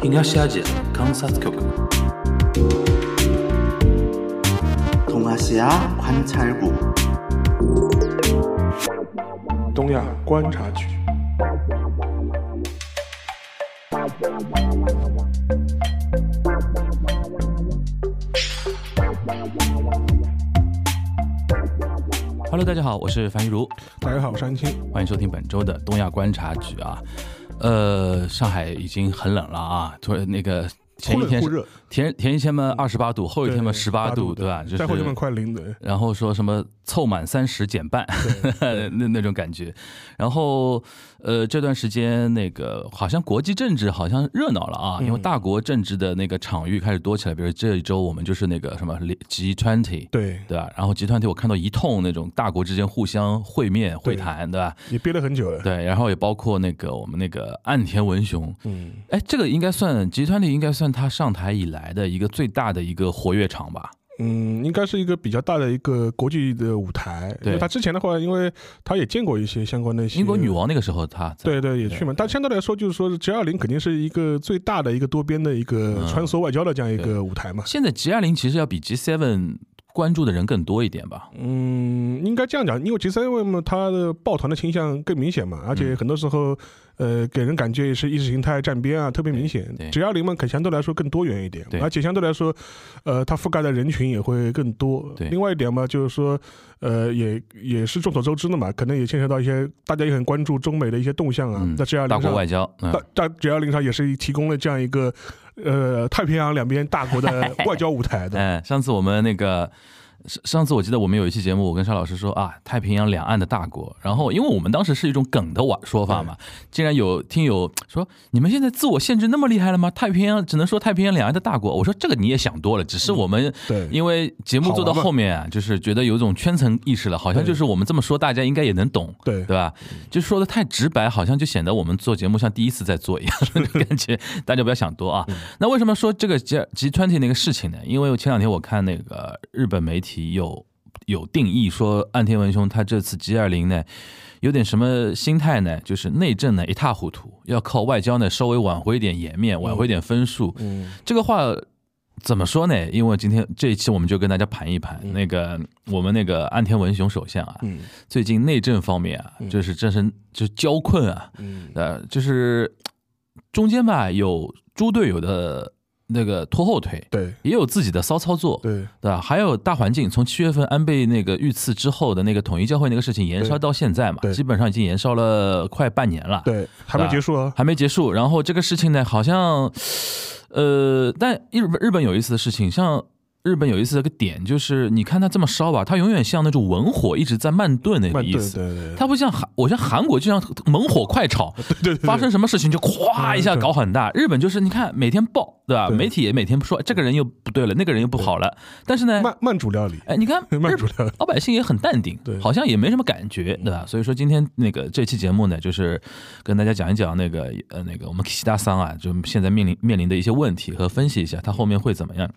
東アジア観察局 동아시아 관찰국 东亚观察局。 Hello，大家好，我是樊玉茹，大家好，我是安青。欢迎收听本周的东亚观察局啊。 呃，上海已经很冷了啊，突然那个前一天是忽冷忽热前前一天嘛二十八度，后一天嘛十八18度，对吧？就是再后天嘛快零的。然后说什么凑满三十减半，那那种感觉。然后呃，这段时间那个好像国际政治好像热闹了啊，因为大国政治的那个场域开始多起来。比如这一周我们就是那个什么 G twenty，对，对吧？然后 G twenty 我看到一通那种大国之间互相会面会谈，对吧？也憋了很久了。对，然后也包括那个我们那个岸田文雄，嗯，哎，这个应该算集团体应该算他上台以来的一个最大的一个活跃场吧？嗯，应该是一个比较大的一个国际的舞台。对他之前的话，因为他也见过一些相关的一些英国女。王那个时候他在对对，也去嘛。但相对来说，就是说 G 二零肯定是一个最大的一个多边的一个嗯穿梭外交的这样一个舞台嘛。现在 G 二零其实要比 G seven 关注的人更多一点吧？嗯，应该这样讲，因为 G seven 嘛，它的抱团的倾向更明显嘛，而嗯且很多时候，呃，给人感觉也是意识形态站边啊，特别明显对。G 二零嘛，可相对来说更多元一点对，而且相对来说，呃，它覆盖的人群也会更多对。另外一点嘛，就是说，呃，也也是众所周知的嘛，可能也牵扯到一些大家也很关注中美的一些动向啊嗯，在 G 二大零上。国外交，嗯大大 G 二零上也是提供了这样一个，呃，太平洋两边大国的外交舞台的。哎，上次我们那个。上上次我记得我们有一期节目，我跟沙老师说啊，太平洋两岸的大国。然后，因为我们当时是一种梗的玩说法嘛，竟然有听友说，你们现在自我限制那么厉害了吗？太平洋只能说太平洋两岸的大国。我说这个你也想多了，只是我们对因为节目做到后面啊，就是觉得有一种圈层意识了，好像就是我们这么说，大家应该也能懂，对对吧？就说的太直白，好像就显得我们做节目像第一次在做一样，感觉 大家不要想多啊。那为什么说这个 G G twenty 那个事情呢？因为前两天我看那个日本媒体有有定义说，岸田文雄他这次 G 二零呢。有点什么心态呢？就是内政呢一塌糊涂，要靠外交呢稍微挽回一点颜面，挽回一点分数。嗯，这个话怎么说呢？因为今天这一期我们就跟大家盘一盘、那个我们那个岸田文雄首相啊，嗯最近内政方面啊，就是真是就是交困啊，嗯呃，就是中间吧有猪队友的那个拖后腿，对也有自己的骚操作，对。对吧？还有大环境，从七月份安倍那个遇刺之后的那个统一教会那个事情延烧到现在嘛，对基本上已经延烧了快半年了。对，还没结束啊。还没结束。然后这个事情呢，好像，呃，但日本日本有意思的事情，像日本有意思的一个点就是，你看它这么烧吧，它永远像那种文火一直在慢炖那个意思。对对，它不像韩，我像韩国就像猛火快炒，对对发生什么事情就咵一下搞很大。日本就是你看每天爆，对吧？对媒体也每天说这个人又不对了，那个人又不好了。但是呢，慢慢煮料理，哎，你看日 慢煮料理。老百姓也很淡定，对好像也没什么感觉，对吧？所以说今天那个这期节目呢，就是跟大家讲一讲那个呃那个我们西大桑啊，就现在面临面临的一些问题和分析一下他后面会怎么样。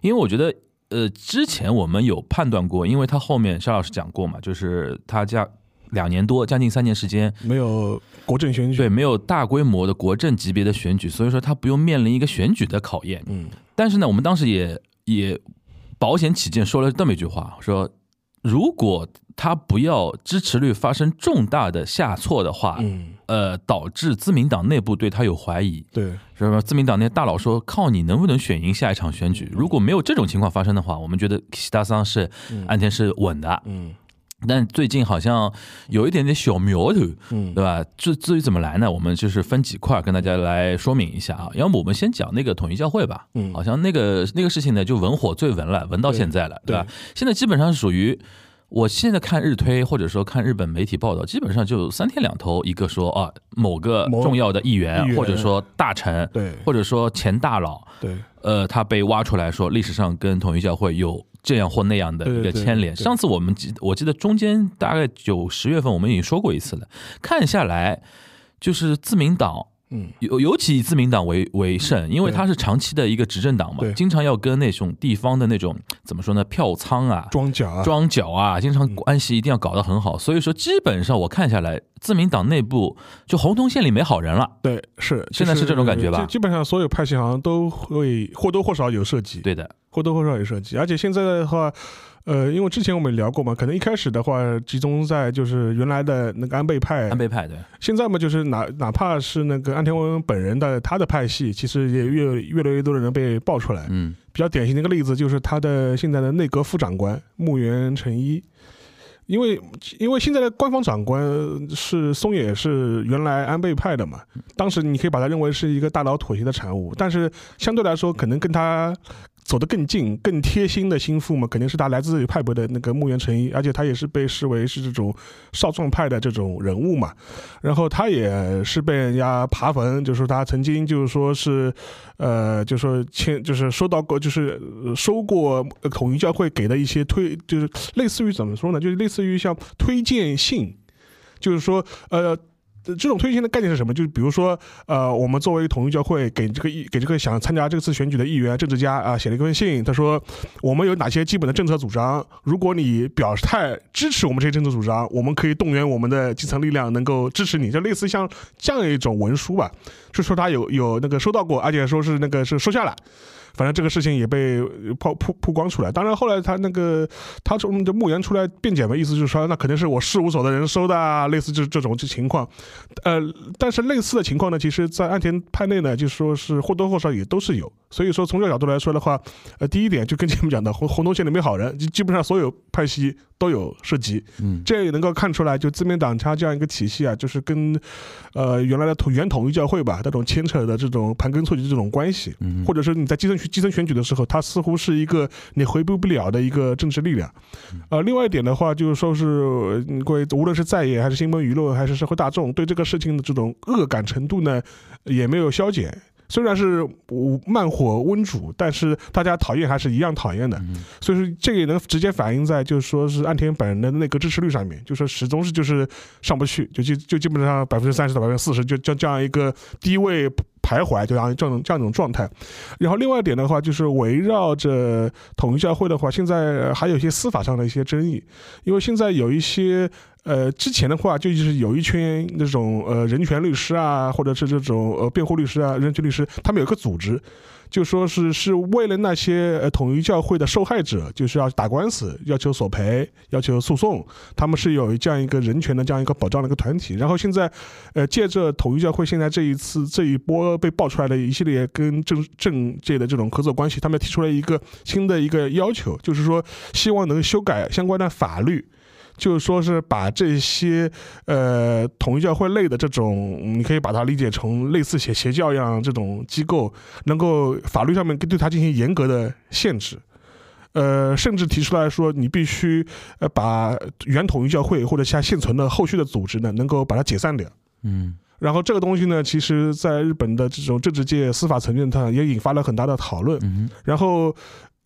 因为我觉得呃之前我们有判断过，因为他后面肖老师讲过嘛，就是他将两年多将近三年时间。没有国政选举，对，没有大规模的国政级别的选举，所以说他不用面临一个选举的考验。嗯，但是呢，我们当时也也保险起见说了这么一句话，说如果他不要支持率发生重大的下挫的话，嗯，呃，导致自民党内部对他有怀疑，对，什么？自民党那些大佬说，靠你能不能选赢下一场选举？如果没有这种情况发生的话，我们觉得西大桑是安田是稳的。嗯但最近好像有一点点小苗头，嗯对吧？至至于怎么来呢？我们就是分几块儿跟大家来说明一下啊。要么我们先讲那个统一教会吧，嗯好像那个那个事情呢，就文火最文了，文到现在了，对吧？现在基本上是属于。我现在看日推，或者说看日本媒体报道，基本上就三天两头，一个说啊某个重要的议员，或者说大臣，对或者说前大佬，对，呃，他被挖出来说历史上跟统一教会有这样或那样的一个牵连。上次我们记，我记得中间大概九十月份我们已经说过一次了，看下来就是自民党嗯，尤尤其以自民党为为甚，因为对它是长期的一个执政党嘛，经常要跟那种地方的那种怎么说呢，票仓啊、庄脚啊，庄脚啊，经常关系一定要搞得很好。所以说，基本上我看下来，自民党内部就红通县里没好人了。对，是现在是这种感觉吧基基本上所有派系好像都会或多或少有涉及，对的，或多或少有涉及。而且现在的话，呃，因为之前我们聊过嘛，可能一开始的话集中在就是原来的那个安倍派，安倍派对，现在嘛，就是哪哪怕是那个安田文本人的他的派系，其实也越越来越多的人被爆出来。嗯比较典型的一个例子就是他的现在的内阁副长官木原诚一，因为因为现在的官方长官是松野是原来安倍派的嘛，当时你可以把他认为是一个大佬妥协的产物，但是相对来说可能跟他。走得更近、更贴心的心腹嘛，肯定是他来自于派别的那个木原诚一，而且他也是被视为是这种少壮派的这种人物嘛。然后他也是被人家爬坟，就是他曾经就是说是，呃，就是说签就是收到过，就是收过呃统一教会给的一些推，就是类似于怎么说呢，就是类似于像推荐信，就是说呃。这种推荐的概念是什么？就是比如说，呃，我们作为统一教会给这个议给这个想参加这次选举的议员、政治家啊，写了一封信，他说我们有哪些基本的政策主张？如果你表态支持我们这些政策主张，我们可以动员我们的基层力量能够支持你，就类似像这样一种文书吧，就说他有有那个收到过，而且说是那个是收下了。反正这个事情也被曝曝曝光出来。当然后来他那个他从这墓园出来辩解嘛，意思就是说那肯定是我事务所的人收的啊，类似这这种情况。呃，但是类似的情况呢，其实在岸田派内呢，就说是或多或少也都是有。所以说从这个角度来说的话，呃，第一点就跟前面讲的 红红东县里没好人，基基本上所有派系都有涉及。嗯这也能够看出来，就自民党它这样一个体系啊，就是跟呃原来的统原统一教会吧，那种牵扯的这种盘根错节的这种关系，嗯，或者是你在基层基层选举的时候，它似乎是一个你回避不了的一个政治力量。呃，另外一点的话，就是说是呃各位无论是在野还是新闻舆论还是社会大众，对这个事情的这种恶感程度呢，也没有消减。虽然是无慢火温煮，但是大家讨厌还是一样讨厌的。嗯所以说这个也能直接反映在就是说是岸田本人的那个支持率上面，就说始终是就是上不去，就基就基本上百分之三十到百分之四十，就这这样一个低位徘徊，就这样这种这样一种状态。然后另外一点的话，就是围绕着统一教会的话，现在还有一些司法上的一些争议，因为现在有一些。呃，之前的话就是有一圈那种呃人权律师啊，或者是这种呃辩护律师啊、人权律师，他们有一个组织，就说是是为了那些呃统一教会的受害者，就是要打官司，要求索赔，要求诉讼，他们是有这样一个人权的这样一个保障的一个团体。然后现在，呃，借着统一教会现在这一次这一波被爆出来的一系列跟政政界的这种合作关系，他们提出了一个新的一个要求，就是说希望能修改相关的法律。就是说是把这些呃统一教会类的这种，你可以把它理解成类似邪邪教一样这种机构，能够法律上面对它进行严格的限制。呃，甚至提出来说，你必须呃把原统一教会或者像现存的后续的组织呢，能够把它解散掉。嗯然后这个东西呢，其实在日本的这种政治界、司法层面上也引发了很大的讨论。嗯然后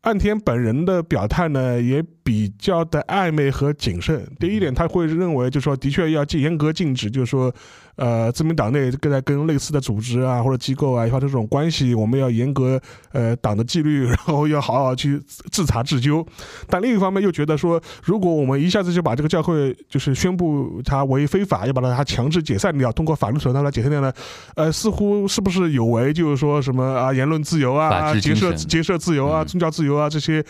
岸田本人的表态呢，也比较的暧昧和谨慎。第一点，他会认为，就是说，的确要禁严格禁止，就是说，呃，自民党内跟在跟类似的组织啊或者机构啊发生这种关系，我们要严格呃党的纪律，然后要好好去自查自纠。但另一方面又觉得说，如果我们一下子就把这个教会就是宣布它为非法，要把它强制解散掉，通过法律手段来解散掉呢，呃，似乎是不是有违就是说什么啊言论自由法啊、结社结社自由啊、嗯宗教自由啊这些。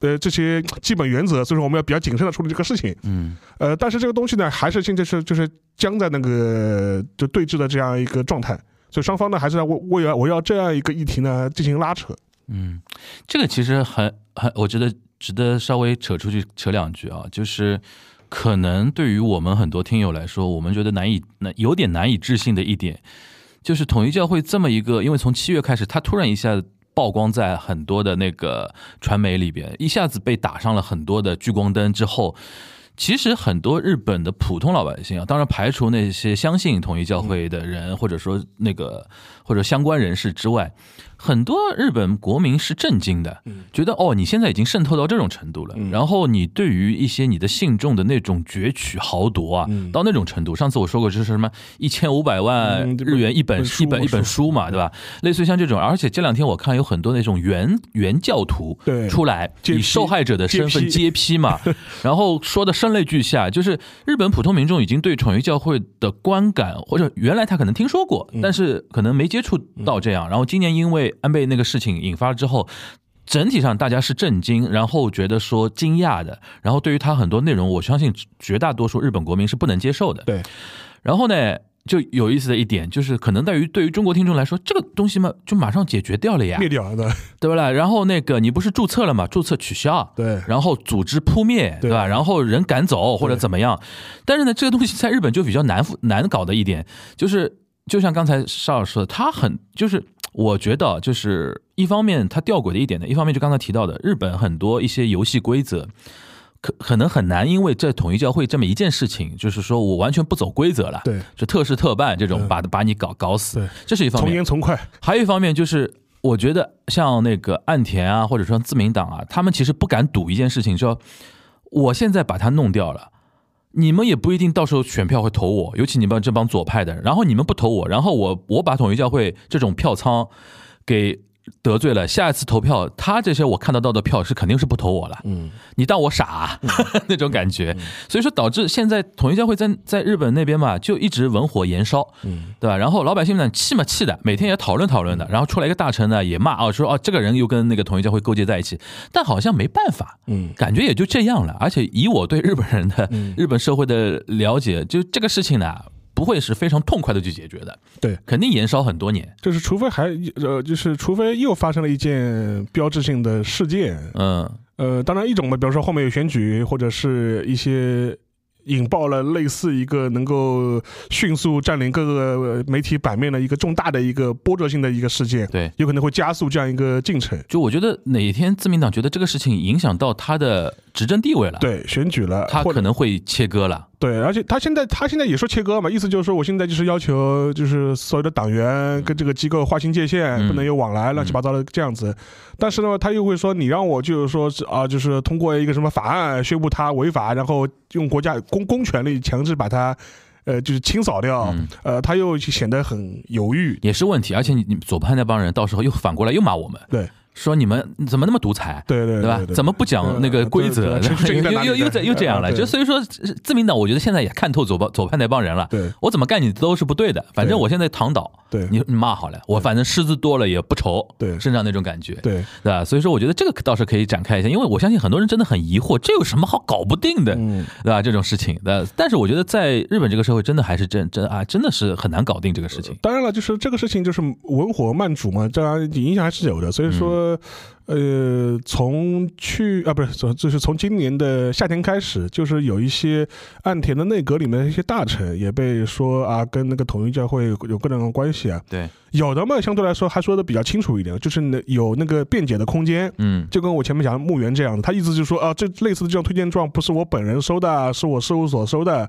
呃，这些基本原则，所以说我们要比较谨慎的处理这个事情。嗯呃，但是这个东西呢，还是现在是就是僵在那个就对峙的这样一个状态，所以双方呢还是要为为了围绕这样一个议题呢进行拉扯。嗯，这个其实很很，我觉得值得稍微扯出去扯两句啊，就是可能对于我们很多听友来说，我们觉得难以难有点难以置信的一点，就是统一教会这么一个，因为从七月开始，他突然一下曝光在很多的那个传媒里边，一下子被打上了很多的聚光灯之后。其实很多日本的普通老百姓啊，当然排除那些相信统一教会的人，或者说那个或者相关人士之外，很多日本国民是震惊的，觉得哦，你现在已经渗透到这种程度了。然后你对于一些你的信众的那种攫取豪夺啊，到那种程度。上次我说过，就是什么一千五百万日元一本一本一本书嘛，对吧？类似于像这种，而且这两天我看有很多那种原原教徒出来以受害者的身份揭批嘛，然后说的声泪俱下，就是日本普通民众已经对宠育教会的观感，或者原来他可能听说过，但是可能没接触到这样。然后今年因为安倍那个事情引发了之后，整体上大家是震惊，然后觉得说惊讶的，然后对于他很多内容，我相信绝大多数日本国民是不能接受的。对，然后呢，就有意思的一点就是，可能在于对于中国听众来说，这个东西嘛，就马上解决掉了呀，灭掉了，对对不啦？然后那个你不是注册了嘛，注册取消，对，然后组织扑灭，对吧？然后人赶走或者怎么样？但是呢，这个东西在日本就比较难难搞的一点，就是就像刚才邵老师说的，他很就是。我觉得就是一方面它吊诡的一点呢，一方面就刚才提到的，日本很多一些游戏规则可可能很难，因为这统一教会这么一件事情，就是说我完全不走规则了，对，就特事特办这种把把你搞搞死，这是一方面。从严从快。还有一方面就是，我觉得像那个岸田啊，或者说自民党啊，他们其实不敢赌一件事情，说我现在把它弄掉了。你们也不一定到时候选票会投我，尤其你们这帮左派的，然后你们不投我，然后我我把统一教会这种票仓给。得罪了，下一次投票，他这些我看得到的票是肯定是不投我了。嗯，你当我傻 那种感觉，所以说导致现在统一教会在在日本那边嘛，就一直文火延烧，嗯，对吧？然后老百姓呢气嘛气的，每天也讨论讨论的，然后出来一个大臣呢也骂啊，说哦这个人又跟那个统一教会勾结在一起，但好像没办法，嗯，感觉也就这样了。而且以我对日本人的日本社会的了解，就这个事情呢。不会是非常痛快的去解决的，对，肯定延烧很多年。就是除非还呃，就是除非又发生了一件标志性的事件，嗯，呃，当然一种嘛，比如说后面有选举或者是一些。引爆了类似一个能够迅速占领各个媒体版面的一个重大的一个波折性的一个事件，对，有可能会加速这样一个进程。就我觉得哪天自民党觉得这个事情影响到他的执政地位了，对，选举了，他可能会切割了。对，而且他现在他现在也说切割嘛，意思就是说我现在就是要求就是所有的党员跟这个机构划清界限，不能有往来，乱七八糟的这样子。但是呢，他又会说你让我就是说是啊，就是通过一个什么法案宣布他违法，然后用国家公公权力强制把他，呃，就是清扫掉，呃，他又显得很犹豫，也是问题。而且你你左派那帮人到时候又反过来又骂我们，对。说你们怎么那么独裁？对对对吧？怎么不讲那个规则？又又又这又这样了。就所以说，自民党我觉得现在也看透左派左派那帮人了。对，我怎么干你都是不对的。反正我现在躺倒，对你你骂好了，我反正虱子多了也不愁。对，身上那种感觉。对，对吧？所以说，我觉得这个倒是可以展开一下，因为我相信很多人真的很疑惑，这有什么好搞不定的？嗯，对吧？这种事情，呃，但是我觉得在日本这个社会，真的还是真真啊，真的是很难搞定这个事情。当然了，就是这个事情就是文火慢煮嘛，这影响还是有的。所以说。呃，从去啊，不是从，就是从今年的夏天开始，就是有一些岸田的内阁里面的一些大臣也被说啊，跟那个统一教会有各种的关系啊。对，有的嘛，相对来说还说的比较清楚一点，就是那有那个辩解的空间。嗯，就跟我前面讲墓园这样的，他意思就是说啊，这类似的这种推荐状不是我本人收的，是我事务所收的，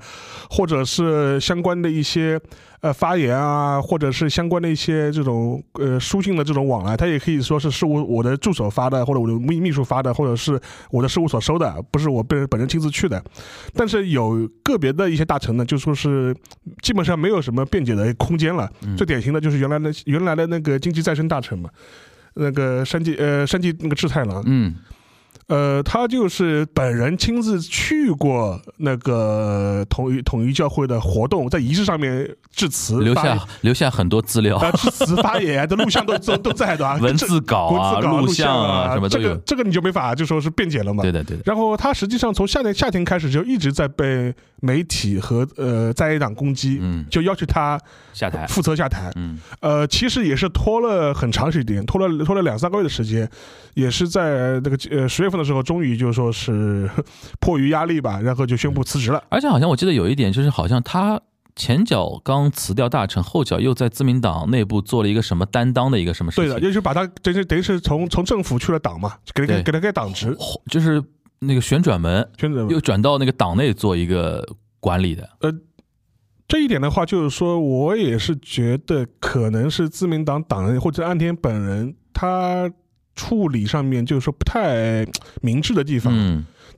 或者是相关的一些。呃，发言啊，或者是相关的一些这种呃书信的这种往来，他也可以说是事务我的助手发的，或者我的秘秘书发的，或者是我的事务所收的，不是我本本人亲自去的。但是有个别的一些大臣呢，就说是基本上没有什么辩解的空间了。最典型的就是原来的原来的那个经济再生大臣嘛，那个山际呃山际那个志太郎。嗯。呃，他就是本人亲自去过那个统一统一教会的活动，在仪式上面致辞，留下留下很多资料，致辞发言的录像都都都在的，文字稿啊、录像啊什么这个这个你就没法就说是辩解了嘛。对的对的。然后他实际上从夏天夏天开始就一直在被媒体和呃在野党攻击，嗯，就要求他下台，负责下台，嗯，呃，其实也是拖了很长时间，拖了拖了两三个月的时间，也是在那个呃十月份。的时候，终于就说是 迫于压力吧，然后就宣布辞职了。而且好像我记得有一点，就是好像他前脚刚辞掉大臣，后脚又在自民党内部做了一个什么担当的一个什么事情。对的，就是把他等于等于是从从政府去了党嘛，给给给他给党职，就是那个旋转门，旋转门又转到那个党内做一个管理的。呃。这一点的话，就是说我也是觉得可能是自民党党人或者岸田本人他处理上面就是说不太明智的地方。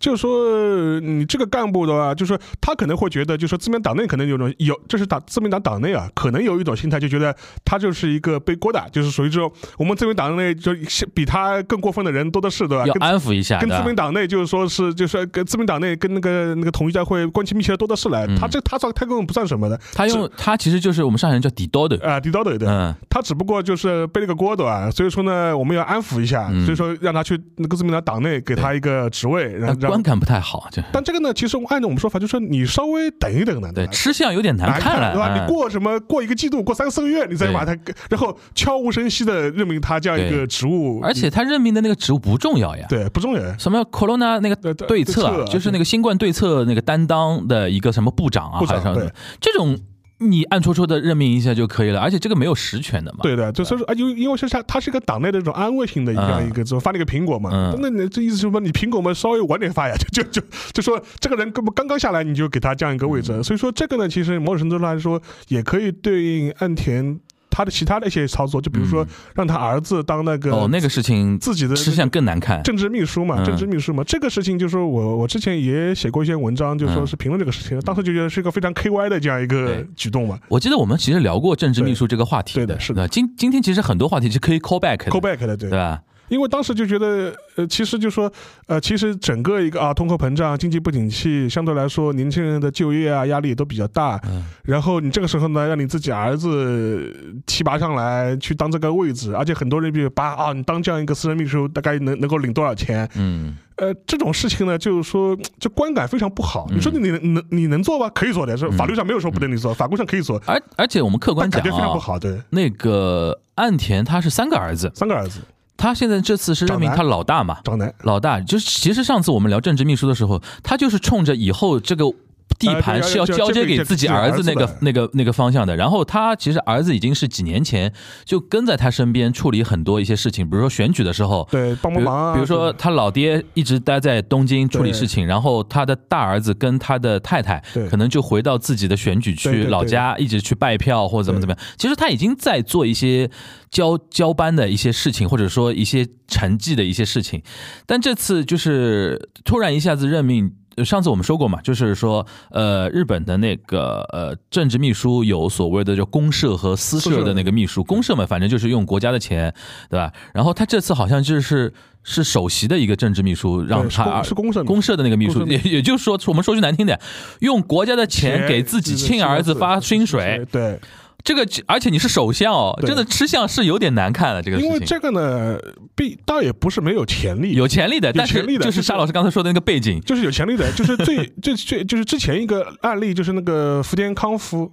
就是说，你这个干部的话，就是说他可能会觉得，就是说自民党内可能有种有，这是党自民党党内啊，可能有一种心态，就觉得他就是一个背锅的，就是属于这种我们自民党内就比他更过分的人多的是，对吧？要跟安抚一下，跟自民党内就是说是就是跟自民党内跟那个那个统一教会关系密切的多的是了，嗯他这他算他根本不算什么的，他用他其实就是我们上海人叫底刀的，啊，底刀的对。嗯他只不过就是背了个锅，对吧？所以说呢，我们要安抚一下，嗯所以说让他去那个自民党党内给他一个职位，然后让。但观感不太好，就但这个呢，其实按照我们说法，就是说你稍微等一等呢，对吃相有点难看了，对吧？嗯你过什么过一个季度，过三四个月，你再把它，然后悄无声息的任命他这样一个职务，而且他任命的那个职务不重要呀。对不重要。什么 corona 那个对策就是那个新冠对策那个担当的一个什么部长啊，部长对还是什么这种，你暗戳戳的任命一下就可以了，而且这个没有实权的嘛。对的，就所以说啊，因为因为是他他是一个党内的这种安慰性的一样嗯一个，就发了一个苹果嘛。嗯那你这意思是说，你苹果嘛稍微晚点发呀，就就就就说这个人根本刚刚下来，你就给他这样一个位嗯置。所以说这个呢，其实某种程度上来说，也可以对应岸田他的其他的一些操作，就比如说让他儿子当那个嗯哦，那个事情自己的吃相更难看。政治秘书嘛，嗯。政治秘书嘛，这个事情就是说我我之前也写过一些文章，就说是评论这个事情，当时就觉得是一个非常 K Y 的这样一个举动嘛。我记得我们其实聊过政治秘书这个话题对的是的。今今天其实很多话题是可以 call back 的，call back 的，对。对。吧？因为当时就觉得，呃，其实就说，呃，其实整个一个啊，通货膨胀、经济不景气，相对来说，年轻人的就业啊压力也都比较大。嗯然后你这个时候呢，让你自己儿子提拔上来去当这个位置，而且很多人比如把啊，你当这样一个私人秘书，大概能能够领多少钱？嗯，呃，这种事情呢，就是说，这观感非常不好。嗯你说你你能能你能做吗？可以做的，是法律上没有说不能你做，法规上可以做，而而且我们客观讲但感觉非常不啊，好。对，那个岸田他是三个儿子，三个儿子，他现在这次是任命他老大嘛，张楠，老大。就是，其实上次我们聊政治秘书的时候，他就是冲着以后这个地盘是要交接给自己儿子那个那个那个方向的。然后他其实儿子已经是几年前就跟在他身边处理很多一些事情，比如说选举的时候。对，帮帮忙啊。比如说，他老爹一直待在东京处理事情，然后他的大儿子跟他的太太可能就回到自己的选举区老家，一直去拜票或者怎么怎么样。其实他已经在做一些交交班的一些事情，或者说一些成绩的一些事情，但这次就是突然一下子任命。呃上次我们说过嘛，就是说，呃，日本的那个呃政治秘书有所谓的叫公社和私社的那个秘书，公社嘛，反正就是用国家的钱，对吧？然后他这次好像就是是首席的一个政治秘书，让是他公是公社公社的那个秘书，也也就是说，我们说句难听点，用国家的钱给自己亲儿子发薪水，对，这个而且你是首相哦，真的吃相是有点难看的。这个事情因为这个呢，必倒也不是没有潜力，有潜力的，但是就是沙老师刚才说的那个背景，就是有潜力的，就是最 最最就是之前一个案例，就是那个福田康夫，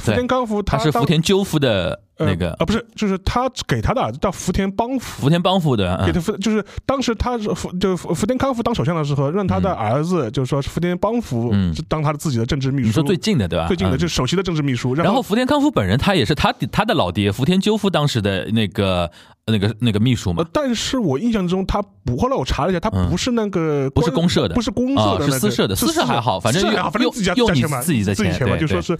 福田康夫他是福田赳夫的那个呃啊，不是，就是他给他的儿子叫福田邦夫。福田邦夫的，嗯给他福，就是当时他是福，就福福田康夫当首相的时候，让他的儿子，就是说是福田邦夫嗯当他的自己的政治秘书。你说最近的对吧？最近的，嗯就是首席的政治秘书。然后福田康夫本人他也是他他的老爹福田赳夫当时的那个那个那个秘书嘛。呃，，但是我印象中他不，后来我查了一下，他嗯。不是那个不是公社的不是公啊社的那个，是私社的私社还好反正反正自己家自己的钱自己钱嘛，就说是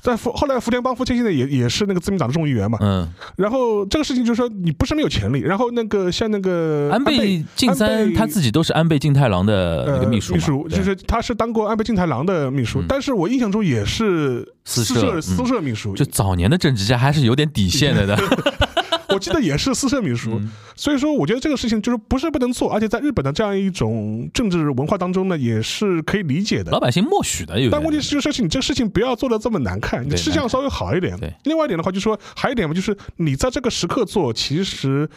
在福后来福田邦夫现在也也是那个自民党的众议员嘛，嗯，然后这个事情就是说你不是没有潜力，然后那个像那个安倍晋三他自己都是安倍晋太郎的那个秘书，呃、秘书就是他是当过安倍晋太郎的秘书，嗯。但是我印象中也是私社嗯私社秘书，就早年的政治家还是有点底线的的，我记得也是私设秘书。嗯所以说，我觉得这个事情就是不是不能做，而且在日本的这样一种政治文化当中呢，也是可以理解的老。百姓默许的有。但问题是，就是你这个事情不要做的这么难看，你对吃相稍微好一点对。另外一点的话，就是说还有一点嘛，就是你在这个时刻做，其实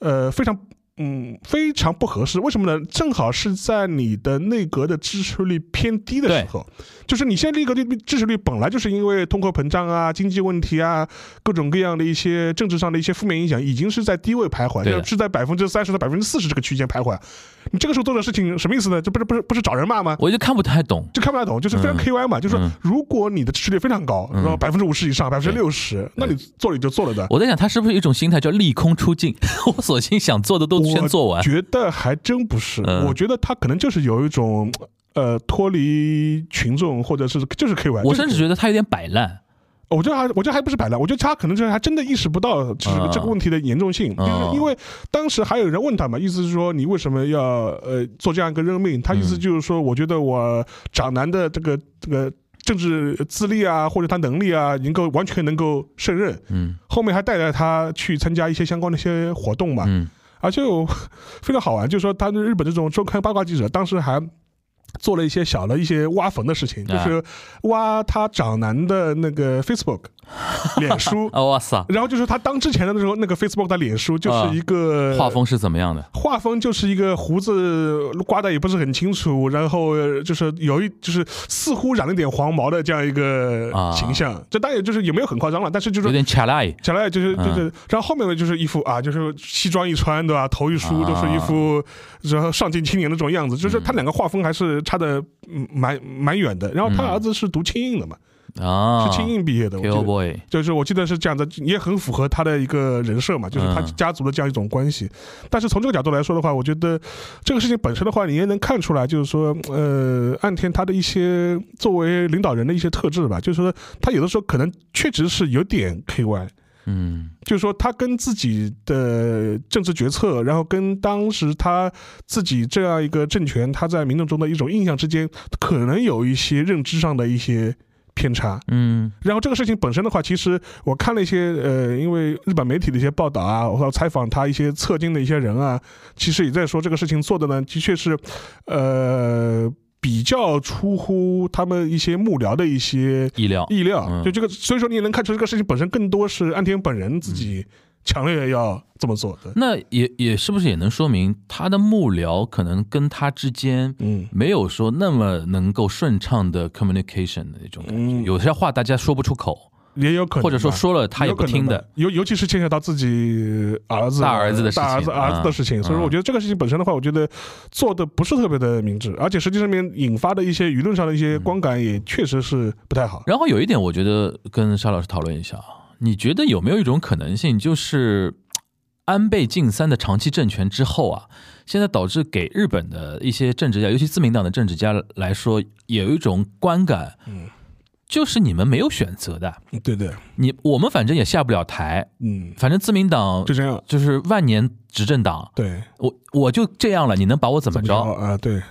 呃非常。嗯，非常不合适。为什么呢？正好是在你的内阁的支持率偏低的时候，就是你现在内阁的支持率本来就是因为通货膨胀啊、经济问题啊、各种各样的一些政治上的一些负面影响，已经是在低位徘徊，就是在百分之三十到百分之四十这个区间徘徊。你这个时候做的事情什么意思呢？这不是不是不是找人骂吗？我就看不太懂。就看不太懂，就是非常嗯 KY 嘛，就是说嗯如果你的支持率非常高，嗯然后百分之五十以上，百分之六十，那你做了你就做了的。我在想，他是不是有一种心态叫利空出尽？我索性想做的都先做完我。觉得还真不是，嗯我觉得他可能就是有一种呃脱离群众，或者是就是 KY。我甚至觉得他有点摆烂。我觉得还，我觉得还不是摆烂，我觉得他可能就是还真的意识不到这个这个问题的严重性，就是因为当时还有人问他嘛，意思是说你为什么要呃做这样一个任命？他意思就是说，我觉得我长男的这个这个政治资历啊，或者他能力啊，能够完全能够胜任。嗯，后面还带着他去参加一些相关的一些活动嘛。嗯，而且 非常好玩，就是说他日本这种周刊八卦记者当时还。做了一些小的一些挖坟的事情，就是挖他长男的那个 Facebook 脸书，哇塞！然后就是他当之前的那时候，那个 Facebook 的脸书就是一个画风是怎么样的？画风就是一个胡子刮的也不是很清楚，然后就是有一就是似乎染了点黄毛的这样一个形象。这当然就是也没有很夸张了，但是就是有点卡赖，卡赖就是就是，然后后面呢就是一副啊，就是西装一穿对吧？头一梳就是一副然后上进青年的这种样子，就是他两个画风还是。差的蛮蛮远的，然后他儿子是读清印的嘛，啊，是清印毕业的，就是我记得是这样的，也很符合他的一个人设嘛，就是他家族的这样一种关系。但是从这个角度来说的话，我觉得这个事情本身的话，你也能看出来，就是说，呃，岸田他的一些作为领导人的一些特质吧，就是说他有的时候可能确实是有点 KY。嗯，就是说他跟自己的政治决策，然后跟当时他自己这样一个政权，他在民众中的一种印象之间，可能有一些认知上的一些偏差。嗯，然后这个事情本身的话，其实我看了一些呃，因为日本媒体的一些报道啊，我采访他一些侧经的一些人啊，其实也在说这个事情做的呢，的确是，呃。比较出乎他们一些幕僚的一些意料，意料，就这个，所以说你也能看出这个事情本身更多是安田本人自己强烈要这么做的。那也也是不是也能说明他的幕僚可能跟他之间，嗯，没有说那么能够顺畅的 communication 的那种感觉，有些话大家说不出口。也有可能，或者说说了他也不听的，尤尤其是牵扯到自己儿子、大儿子的事情、大儿子儿子的事情，所以说我觉得这个事情本身的话，我觉得做的不是特别的明智，而且实际上面引发的一些舆论上的一些观感也确实是不太好。然后有一点，我觉得跟沙老师讨论一下啊，你觉得有没有一种可能性，就是 安倍晋三的长期政权之后啊，现在导致给日本的一些政治家，尤其自民党的政治家来说，有一种观感，嗯。就是你们没有选择的，对对，你我们反正也下不了台，嗯，反正自民党就这样，就是万年执政党，对，我我就这样了，你能把我怎么着？啊？对，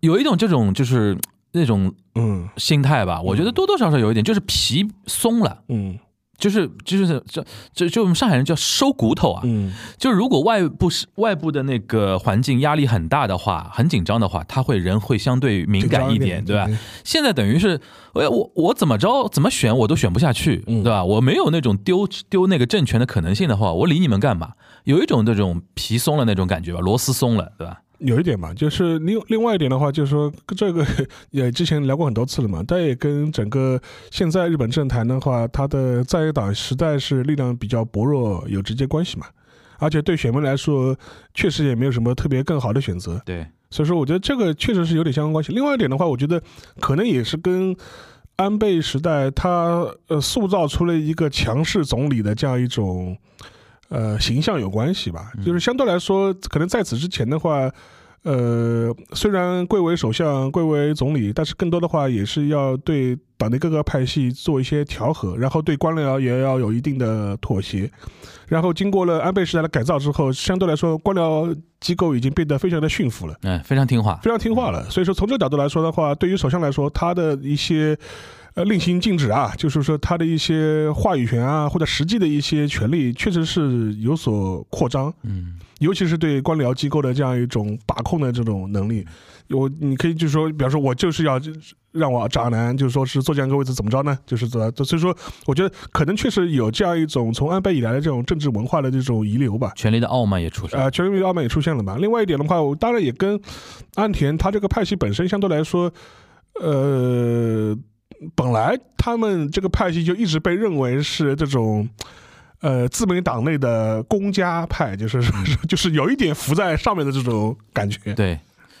有一种这种就是 那种嗯。心态吧，我觉得多多少少有一点，就是皮松了，嗯。就是就是这这就我们上海人叫收骨头啊，嗯，就如果外部是外部的那个环境压力很大的话，很紧张的话，他会人会相对敏感一点，对吧？现在等于是，我我我怎么着怎么选我都选不下去，对吧？我没有那种丢丢那个政权的可能性的话，我理你们干嘛？有一种那种皮松了那种感觉吧，螺丝松了，对吧？有一点嘛，就是另另外一点的话，就是说这个 也之前聊过很多次了嘛，但也跟整个现在日本政坛的话，它的在野党实在是力量比较薄弱有直接关系嘛，而且对选民来说，确实也没有什么特别更好的选择。对，所以说我觉得这个确实是有点相关关系。另外一点的话，我觉得可能也是跟安倍时代他呃塑造出了一个强势总理的这样一种。呃，形象有关系吧，就是相对来说，可能在此之前的话，呃，虽然贵为首相、贵为总理，但是更多的话也是要对党内各个派系做一些调和，然后对官僚也要有一定的妥协。然后经过了安倍时代的改造之后，相对来说，官僚机构已经变得非常的驯服了，嗯，非常听话，非常听话了。所以说，从这个角度来说的话，对于首相来说，他的一些。呃，令行禁止啊，就是说他的一些话语权啊，或者实际的一些权利，确实是有所扩张。嗯，尤其是对官僚机构的这样一种把控的这种能力，我你可以就是说，比方说我就是要让我渣男，就是说是坐这样一个位置怎么着呢？就是说，所以说，我觉得可能确实有这样一种从安倍以来的这种政治文化的这种遗留吧。权力的傲慢也出现，呃，权力的傲慢也出现了嘛。另外一点的话，我当然也跟安田他这个派系本身相对来说，呃。本来他们这个派系就一直被认为是这种，呃，自民党内的公家派，就是 就是有一点浮在上面的这种感觉。对，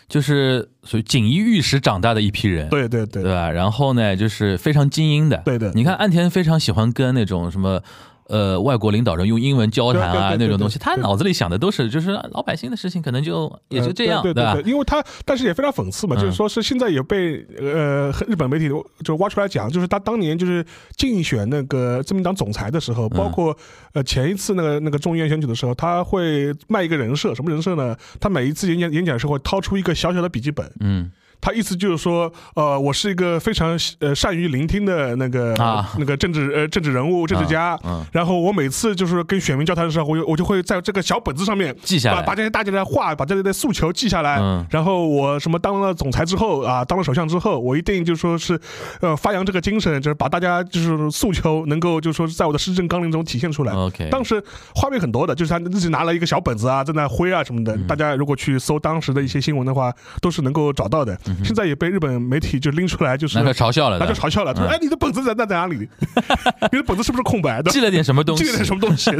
就是属于锦衣玉食长大的一批人。对对对，对吧？然后呢，就是非常精英的。对的。你看，岸田非常喜欢跟那种什么呃外国领导人用英文交谈啊那种东西，他脑子里想的都是就是老百姓的事情，可能就也就这样，对对？对，因为他但是也非常讽刺嘛，嗯就是说是现在也被呃日本媒体就挖出来讲，就是他当年就是竞选那个自民党总裁的时候，包括呃前一次那个那个众议院选举的时候，他会卖一个人设，什么人设呢？他每一次演讲演讲的时候会掏出一个小小的笔记本，嗯他意思就是说，呃，我是一个非常呃善于聆听的那个、啊那个政治呃政治人物、政治家。嗯，然后我每次就是跟选民交谈的时候，我就我就会在这个小本子上面记下来把把这些大家的话，把这些的诉求记下来。嗯然后我什么当了总裁之后啊，当了首相之后，我一定就说是，呃，发扬这个精神，就是把大家就是诉求能够就说是在我的施政纲领中体现出来。OK，当时画面很多的，就是他自己拿了一个小本子啊，在那挥啊什么的。嗯大家如果去搜当时的一些新闻的话，都是能够找到的。现在也被日本媒体就拎出来，就是嘲笑了的，那就嘲笑了，他说：“嗯哎，你的本子在在在哪里？你的本子是不是空白的？记了点什么东西，记了点什么东西？”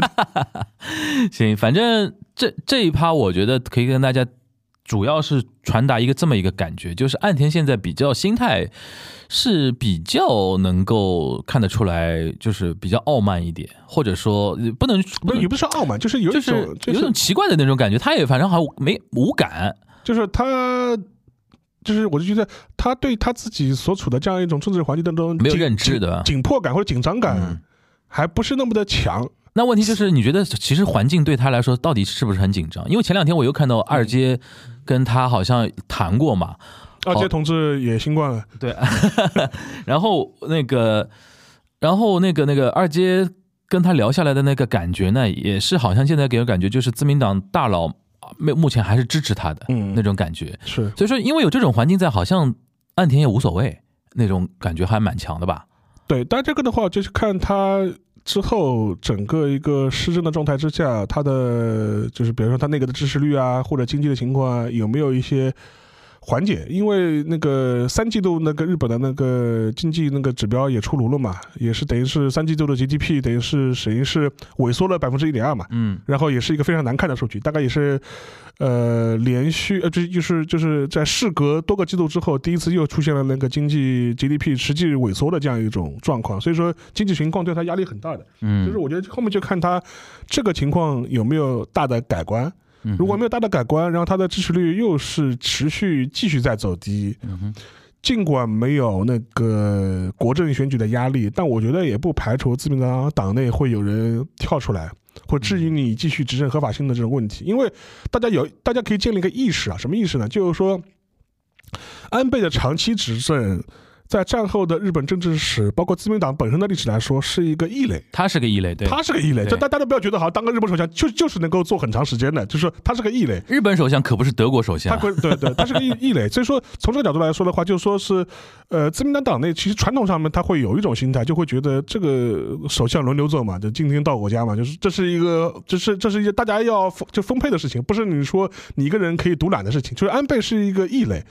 行，反正这这一趴，我觉得可以跟大家主要是传达一个这么一个感觉，就是岸田现在比较心态是比较能够看得出来，就是比较傲慢一点，或者说呃不能不能不是也不是傲慢，就是有就是有种奇怪的那种感觉，他也反正好像没无感，就是他，就是我就觉得他对他自己所处的这样一种政治环境当中没有认知的。紧迫感或者紧张感嗯，还不是那么的强。那问题就是，你觉得其实环境对他来说到底是不是很紧张？因为前两天我又看到二阶跟他好像谈过嘛，二阶同志也新冠了，对，然后那个，然后那个那个二阶跟他聊下来的那个感觉呢，也是好像现在给人感觉就是自民党大佬啊目目前还是支持他的嗯那种感觉。是所以说，因为有这种环境在，好像岸田也无所谓那种感觉还蛮强的吧？对。但这个的话，就是看他之后整个一个施政的状态之下，他的就是比如说他那个的支持率啊，或者经济的情况啊，有没有一些。缓解，因为那个三季度那个日本的那个经济那个指标也出炉了嘛，也是等于是三季度的 GDP 等于是等于是萎缩了百分之一点二嘛，嗯。然后也是一个非常难看的数据，大概也是，呃，连续呃，这就是就是在事隔多个季度之后，第一次又出现了那个经济 GDP 实际萎缩的这样一种状况，所以说经济情况对他压力很大的，嗯，就是我觉得后面就看他这个情况有没有大的改观，嗯如果没有大的改观，然后他的支持率又是持续继续在走低，尽管没有那个国政选举的压力，但我觉得也不排除自民党党内会有人跳出来，或质疑你继续执政合法性的这种问题。因为大家有，大家可以建立一个意识啊，什么意识呢？就是说，安倍的长期执政，在战后的日本政治史，包括自民党本身的历史来说，是一个异类。他是个异类，对，他是个异类，就大大家不要觉得好像当个日本首相就就是能够做很长时间的，就是说他是个异类。日本首相可不是德国首他相，会对对，他是个异异类，所以说从这个角度来说的话，就说是，呃，自民党党内其实传统上面他会有一种心态，就会觉得这个首相轮流做嘛，就今天到我家嘛，就是这是一个，这是这是一个大家要就分配的事情，不是你说你一个人可以独揽的事情。就是安倍是一个异类，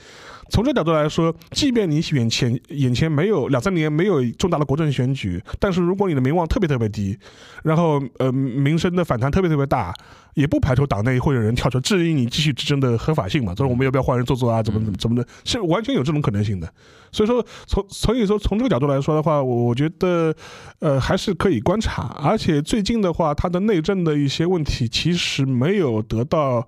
从这个角度来说，即便你选前眼前没有两三年没有重大的国政选举，但是如果你的名望特别特别低，然后呃民生的反弹特别特别大，也不排除党内会有人跳出质疑你继续执政的合法性嘛，就是我们要不要换人做做啊，怎么怎么怎么的，是完全有这种可能性的。所以说，从所以说从这个角度来说的话，我我觉得呃还是可以观察，而且最近的话，它的内政的一些问题其实没有得到。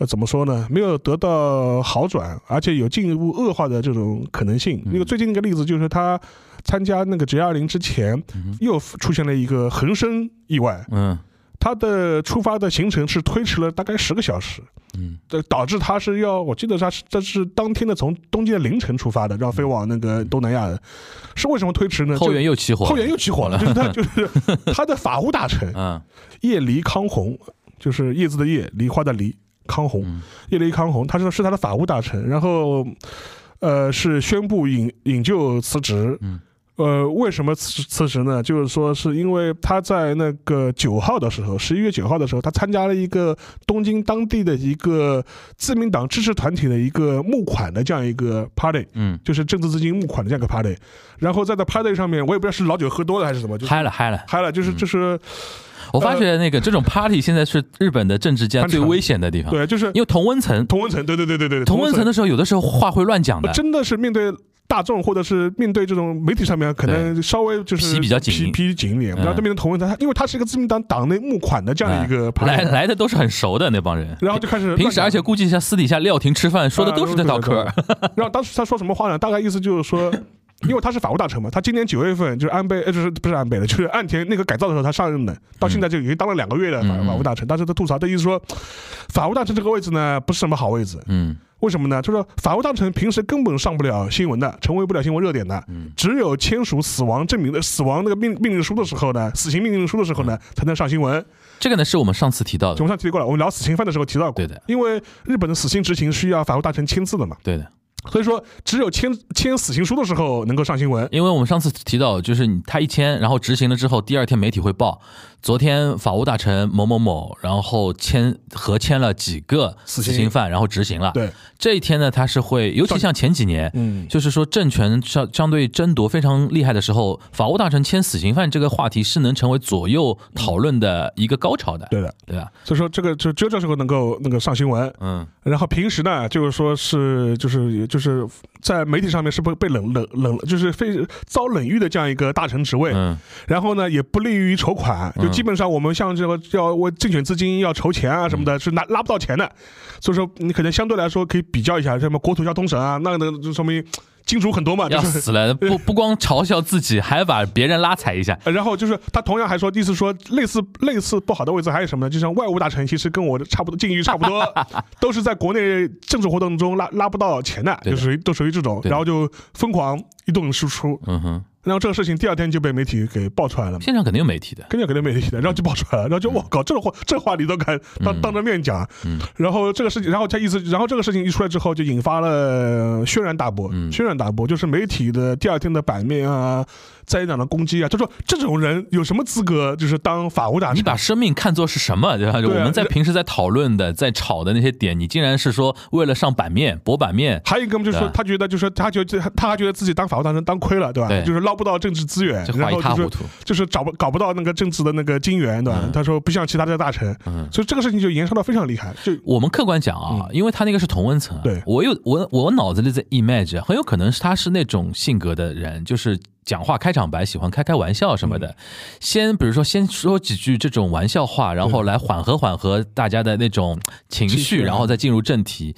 呃，怎么说呢？没有得到好转，而且有进一步恶化的这种可能性。那个最近一个例子就是他参加那个 G 二零之前，又出现了一个横生意外，嗯。他的出发的行程是推迟了大概十个小时，嗯。这导致他是要，我记得他是这是当天的从东京的凌晨出发的，然后飞往那个东南亚的，是为什么推迟呢？后援又起火了，后援又起火了，就是他就是他的法务大臣 嗯。叶梨康弘，就是叶子的叶，梨花的梨，康弘，嗯叶雷康弘，他是是他的法务大臣，然后呃是宣布引引咎辞职。嗯呃，为什么辞辞职呢？就是说，是因为他在那个九号的时候，十一月九号的时候，他参加了一个东京当地的一个自民党支持团体的一个募款的这样一个 party，嗯，就是政治资金募款的这样一个 party。然后在这 party 上面，我也不知道是老酒喝多了还是什么，就是嗨了嗨了。嗨了，就是就是我发觉那个这种 party 现在是日本的政治家最危险的地方，对，就是因为同温层，同温层，对对对对对，同温层的时候有的时候话会乱讲的，真的是面对大众或者是面对这种媒体上面，可能稍微就是皮比较紧皮皮紧一点。嗯然后这边的同文层，他因为他是一个自民党党内募款的这样的一个派来来的都是很熟的那帮人，然后就开始平时而且估计像私底下廖庭吃饭说的都是这套嗑啊。然后当时他说什么话呢？大概意思就是说。因为他是法务大臣嘛，他今年九月份就是安倍，呃，就是不是安倍的，就是岸田那个改造的时候他上任的，到现在就已经当了两个月的法法务大臣。但是他吐槽的意思说，法务大臣这个位置呢不是什么好位置，嗯为什么呢？就是说法务大臣平时根本上不了新闻的，成为不了新闻热点的，嗯只有签署死亡证明的死亡那个命命令书的时候呢，死刑命令书的时候呢，才能上新闻。这个呢是我们上次提到的，我们上提过了，我们聊死刑犯的时候提到过，对的，因为日本的死刑执行需要法务大臣签字的嘛，对的。所以说只有签签死刑书的时候能够上新闻。因为我们上次提到，就是你他一签，然后执行了之后，第二天媒体会报，昨天法务大臣某某某，然后签合签了几个死刑犯，然后执行了。对，这一天呢，他是会，尤其像前几年，嗯，就是说政权相相对争夺非常厉害的时候，法务大臣签死刑犯这个话题是能成为左右讨论的一个高潮的，对的。对吧？所以说这个就只有这时候能够那个上新闻。嗯然后平时呢，就是说是就是就是在媒体上面是被被冷冷冷，就是非遭冷遇的这样一个大臣职位。嗯然后呢，也不利于筹款，就嗯基本上我们像这个要为竞选资金要筹钱啊什么的，嗯是拿拉不到钱的。所以说你可能相对来说可以比较一下，什么国土交通省啊，那个就说明金主很多嘛，就要是。死了，不 不光嘲笑自己，还把别人拉踩一下。呃然后就是他同样还说，意思说类似类似不好的位置还有什么呢？就像外务大臣，其实跟我的差不多境遇差不多，都是在国内政治活动中拉拉不到钱的，就属于都属于这种，然后就疯狂一顿输出，嗯哼，然后这个事情第二天就被媒体给爆出来了嘛。现场肯定有媒体的。肯定肯定媒体的，然后就爆出来了，然后就我靠，这话这话你都敢当当着面讲，嗯然后这个事情，然后他意思，然后这个事情一出来之后，就引发了轩然大波，嗯轩然大波，就是媒体的第二天的版面啊，在野党的攻击啊，他说这种人有什么资格就是当法务大臣？你把生命看作是什么？对吧？我们在平时在讨论的、在吵的那些点，你竟然是说为了上版面、博版面，还有一个就是说，他觉得就是说他觉得他还觉得自己当法务大臣当亏了，对吧？对就是捞不到政治资源，然后就是话一塌糊涂。就是找不搞不到那个政治的那个金源，对吧？嗯他说不像其他的大臣，嗯，所以这个事情就延烧到非常厉害，就我们客观讲啊，因为他那个是同温层啊，对我有我我脑子里在 image，很有可能是他是那种性格的人，就是讲话开场白喜欢开开玩笑什么的，先比如说先说几句这种玩笑话，然后来缓和缓和大家的那种情绪，然后再进入正题。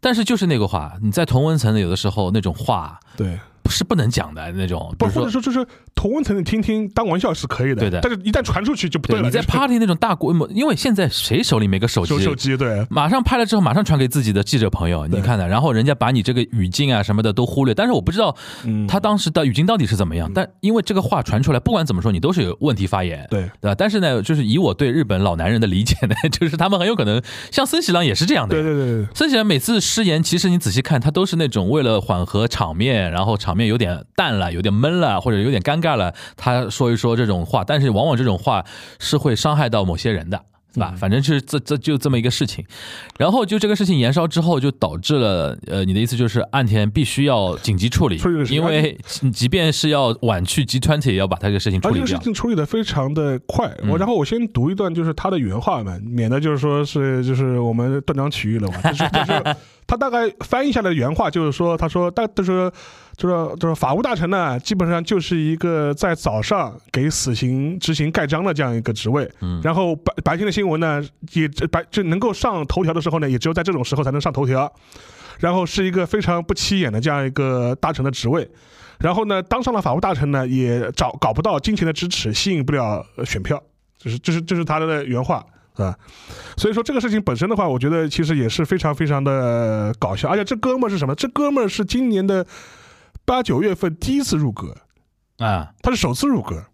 但是就是那个话，你在同文层的有的时候那种话对。是不能讲的那种，不，或者说就是同温层的听听当玩笑是可以的，对的但是一旦传出去就不对了。对你在 party 那种大规模，因为现在谁手里没个手机？手手机对，马上拍了之后，马上传给自己的记者朋友，你看的，然后人家把你这个语境啊什么的都忽略，但是我不知道嗯，他当时的语境到底是怎么样，但因为这个话传出来，不管怎么说，你都是有问题发言，对对吧？但是呢，就是以我对日本老男人的理解呢，就是他们很有可能像森喜朗也是这样的对。对对对，森喜朗每次失言，其实你仔细看，他都是那种为了缓和场面，然后场面有点淡了，有点闷了，或者有点尴尬了，他说一说这种话，但是往往这种话是会伤害到某些人的。是吧？反正就是这这就这么一个事情，然后就这个事情延烧之后，就导致了呃，你的意思就是岸田必须要紧急处理因为即便是要晚去 G20，也要把他这个事情处理掉。而这个事情处理的非常的快。嗯我然后我先读一段就是他的原话嘛，免得就是说是就是我们断章取义了嘛。就是就是他大概翻译下来的原话就是说，他说大就是就是就是法务大臣呢，基本上就是一个在早上给死刑执行盖章的这样一个职位。嗯然后白白天的新闻呢，也白就能够上头条的时候呢，也只有在这种时候才能上头条。然后是一个非常不起眼的这样一个大臣的职位。然后呢，当上了法务大臣呢，也找搞不到金钱的支持，吸引不了呃选票，就是这是这是他的原话啊。所以说这个事情本身的话，我觉得其实也是非常非常的搞笑。而且这哥们儿是什么？这哥们儿是今年的八九月份第一次入阁，啊，他是首次入阁。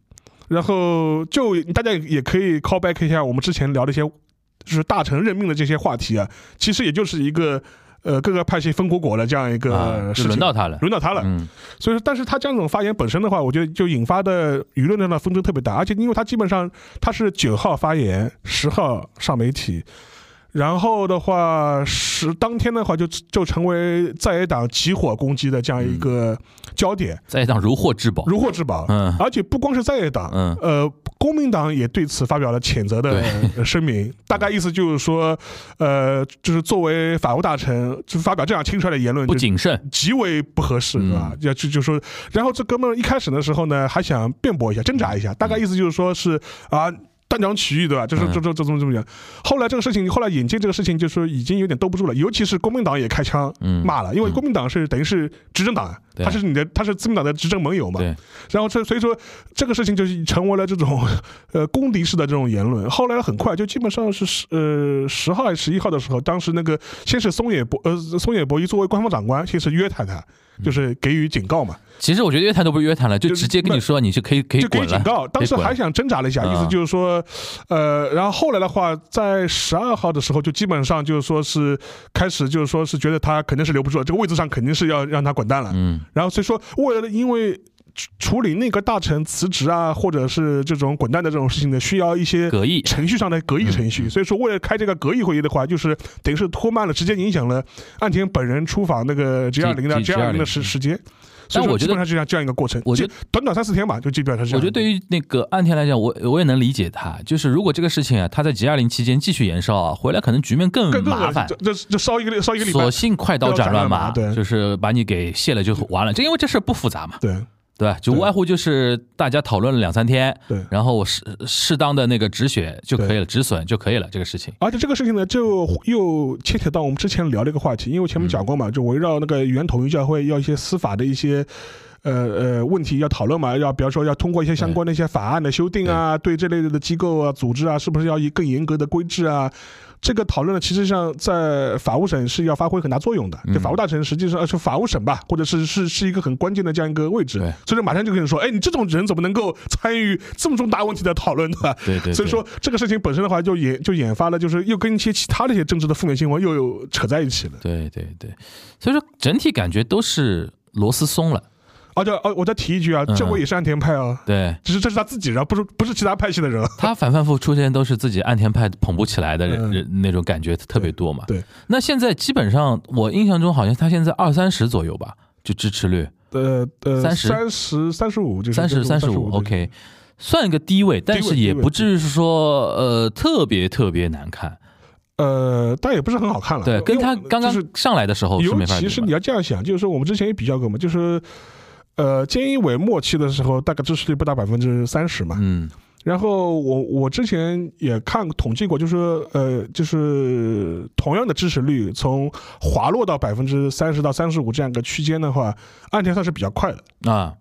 然后就大家也可以 call back 一下我们之前聊的一些，就是大臣任命的这些话题啊，其实也就是一个呃各个派系分果果的这样一啊个事情。就轮到他了。轮到他了，嗯。所以说，但是他这样一种发言本身的话，我觉得就引发的舆论上的纷争特别大，而且因为他基本上他是九号发言，十号上媒体，然后的话是当天的话就就成为在野党集火攻击的这样一个焦点，在野党如获至宝，如获至宝。嗯。而且不光是在野党，嗯。呃，公民党也对此发表了谴责的呃 声明，大概意思就是说，呃，就是作为法务大臣，就发表这样轻率的言论，不谨慎，极为不合适，嗯。是吧？要就就说，然后这哥们儿一开始的时候呢，还想辩驳一下，挣扎一下，大概意思就是说是啊。断章取义，对吧？就是嗯这这这这么这么讲。后来这个事情，后来引进这个事情，就是已经有点兜不住了。尤其是国民党也开枪嗯骂了，因为国民党是等于是执政党他是你的，他是自民党的执政盟友嘛。对，然后这所以说这个事情就是成为了这种 呃公敌式的这种言论。后来很快就基本上是十呃十号还是十一号的时候，当时那个先是松野博呃松野博一作为官方长官，先是约谈他，嗯就是给予警告嘛，其实我觉得约谈都不是约谈了，就就是直接跟你说你就可以可以就给予。警告。当时还想挣扎了一下，嗯意思就是说，呃，然后后来的话，在十二号的时候，就基本上就是说是开始就是说是觉得他肯定是留不住了，这个位置上肯定是要让他滚蛋了。嗯然后所以说，为了因为处处理内阁大臣辞职啊，或者是这种滚蛋的这种事情呢，需要一些隔议程序上的隔议程序。所以说，为了开这个隔议会议的话，就是等于是拖慢了，直接影响了岸田本人出访那个 G 二零的 G- 二零的嗯时时间。所以说但我觉得基本上是这样这样一个过程，我觉得短短三四天吧，就基本上是这样。我觉得对于那个岸田来讲，我我也能理解他，就是如果这个事情啊，他在 G 二零期间继续延烧啊，回来可能局面更更更麻烦这。这这烧一个烧一个礼拜索，性快刀斩乱麻，对就是把你给卸了就完了。这因为这事不复杂嘛，对对吧？就无外乎就是大家讨论了两三天，对。然后我适适当的那个止血就可以了，止损就可以了，这个事情。而且这个事情呢，就又牵扯到我们之前聊的一个话题，因为前面讲过嘛，就围绕那个原统一教会要一些司法的一些。呃呃，问题要讨论嘛？要比方说要通过一些相关的一些法案的修订啊，对这类的机构啊、组织啊，是不是要以更严格的规制啊？这个讨论呢，其实上在法务省是要发挥很大作用的。嗯就法务大臣实际上呃是法务省吧，或者是是是一个很关键的这样一个位置对。所以说马上就跟你说，哎，你这种人怎么能够参与这么重大问题的讨论，对吧？对对，对所以说这个事情本身的话，就引就引发了，就是又跟一些其他的一些政治的负面新闻又有扯在一起了。对对对，所以说整体感觉都是螺丝松了。而且哦，我再提一句啊，嗯这位也是岸田派啊，对只是这是他自己人，不是不是其他派系的人。他反反复出现都是自己岸田派捧不起来的人嗯人那种感觉特别多嘛。对，那现在基本上我印象中好像他现在二三十左右吧，就支持率呃呃，三十三十三十五，就是三十三十五，OK，算一个低位，但是也不至于是说呃特别特别难看。呃，但也不是很好看了。对，跟他刚刚是上来的时候是没法比的其是你要这样想，就是说我们之前也比较过嘛，就是呃，菅义伟末期的时候，大概支持率不到百分之三十嘛。嗯然后我我之前也看统计过，就是说呃，就是同样的支持率从滑落到百分之三十到三十五这样一个区间的话，岸田算是比较快的，啊。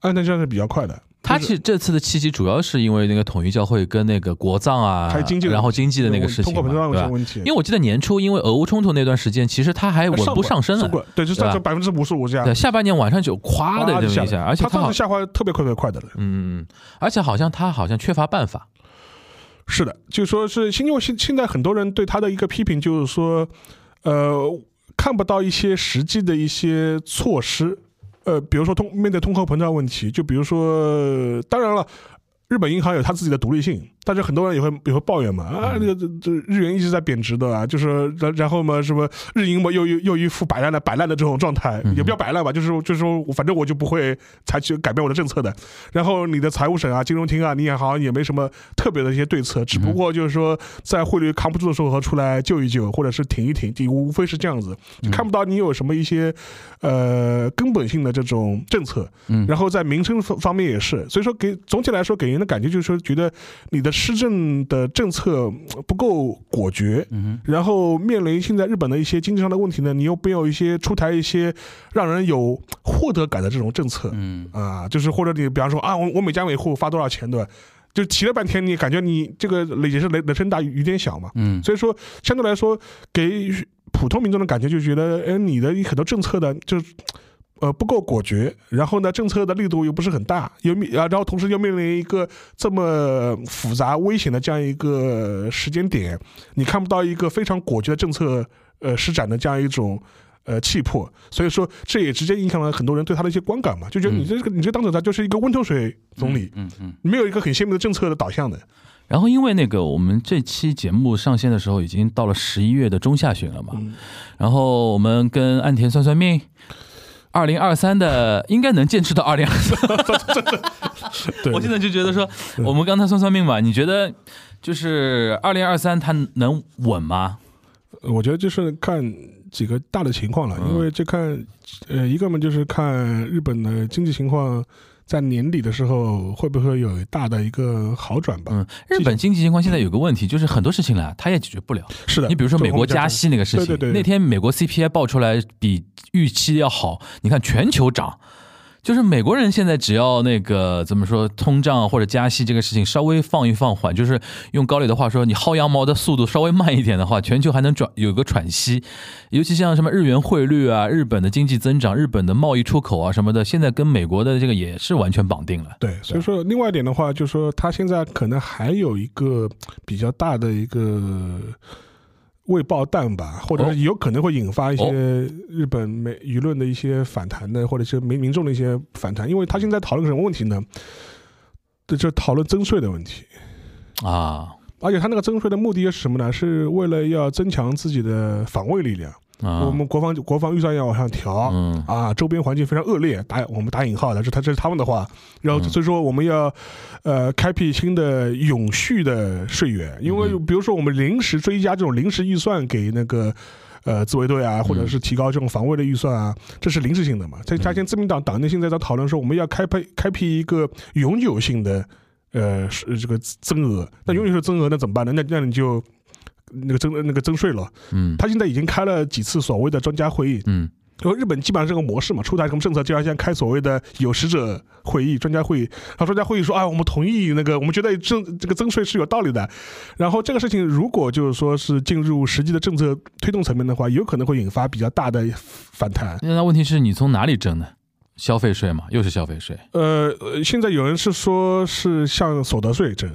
岸田算是比较快的。就是他其实这次的契机主要是因为那个统一教会跟那个国葬啊，还有经济然后经济的那个事情因为我记得年初因为俄乌冲突那段时间，其实他还稳步上升了，对，就上对吧？升百分之五十五这样。对，，下半年晚上就咵的这么一下，而且他好他算是，下滑特别特别快的了。嗯嗯嗯，而且好像他好像缺乏办法，是的，就说是因为现现在很多人对他的一个批评就是说，呃，看不到一些实际的一些措施，呃，比如说通面对通货膨胀问题，就比如说，当然了。日本银行有它自己的独立性，但是很多人也会也会抱怨嘛啊，那个这这日元一直在贬值的啊，就是然然后嘛什么日银嘛又又又一副摆烂的摆烂的这种状态，嗯也不要摆烂吧，就是就是说反正我就不会采取改变我的政策的。然后你的财务省啊、金融厅啊，你也好像也没什么特别的一些对策，只不过就是说在汇率扛不住的时候出来救一救，或者是挺一挺，就无非是这样子，就看不到你有什么一些呃根本性的这种政策。嗯。然后在民生方方面也是，所以说给总体来说给人的感觉就是说，觉得你的施政的政策呃不够果决，嗯然后面临现在日本的一些经济上的问题呢，你又没有一些出台一些让人有获得感的这种政策嗯啊，就是或者你比方说啊，我我每家每户发多少钱对吧？就提了半天，你感觉你这个也是雷雷声大雨点小嘛，嗯所以说相对来说给普通民众的感觉就觉得，哎，你的很多政策的就。呃，不够果决，然后呢，政策的力度又不是很大，又面啊，然后同时又面临一个这么复杂、危险的这样一个时间点，你看不到一个非常果决的政策呃施展的这样一种呃气魄，所以说这也直接影响了很多人对他的一些观感嘛，就觉得你这个、你这个当总裁就是一个温头水总理，嗯嗯。没有一个很鲜明的政策的导向的。然后因为那个我们这期节目上线的时候已经到了十一月的中下旬了嘛，嗯然后我们跟岸田算算命，二零二三的应该能坚持到二零二三。我现在就觉得说，我们刚才算算命吧，你觉得就是二零二三它能稳吗？我觉得就是看几个大的情况了，嗯因为这看，呃，一个嘛就是看日本的经济情况，在年底的时候会不会有大的一个好转吧？嗯，日本经济情况现在有个问题，就是很多事情呢，它也解决不了。是的，你比如说美国加息那个事情，对对对那天美国 CPI 报出来比预期要好，你看全球涨。就是美国人现在只要那个怎么说，通胀或者加息这个事情稍微放一放缓，就是用高磊的话说，你薅羊毛的速度稍微慢一点的话，全球还能转有个喘息。尤其像什么日元汇率啊、日本的经济增长、日本的贸易出口啊什么的，现在跟美国的这个也是完全绑定了。对，所以说另外一点的话，就是说它现在可能还有一个比较大的一个未爆弹吧，或者是有可能会引发一些日本美舆论的一些反弹的，或者是民民众的一些反弹，因为他现在讨论什么问题呢？这就讨论增税的问题。啊而且他那个增税的目的是什么呢？是为了要增强自己的防卫力量。啊，我们国防国防预算要往上调，嗯啊，周边环境非常恶劣，打我们打引号的，这他这是他们的话。然后嗯所以说我们要呃开辟新的永续的税源，因为嗯比如说我们临时追加这种临时预算给那个。呃，自卫队啊，或者是提高这种防卫的预算啊，这是临时性的嘛。在加上自民党党内现在在讨论说，我们要开辟开辟一个永久性的呃是这个增额。那永久性增额那怎么办呢？那那你就那个征那个征税了。嗯他现在已经开了几次所谓的专家会议，嗯因为日本基本上是个模式嘛，出台什么政策就要先开所谓的有识者会议、专家会议。然后专家会议说，啊，我们同意那个，我们觉得增这个增税是有道理的。然后这个事情如果就是说是进入实际的政策推动层面的话，有可能会引发比较大的反弹。那问题是你从哪里征呢？消费税嘛，又是消费税呃，呃现在有人是说是向所得税征。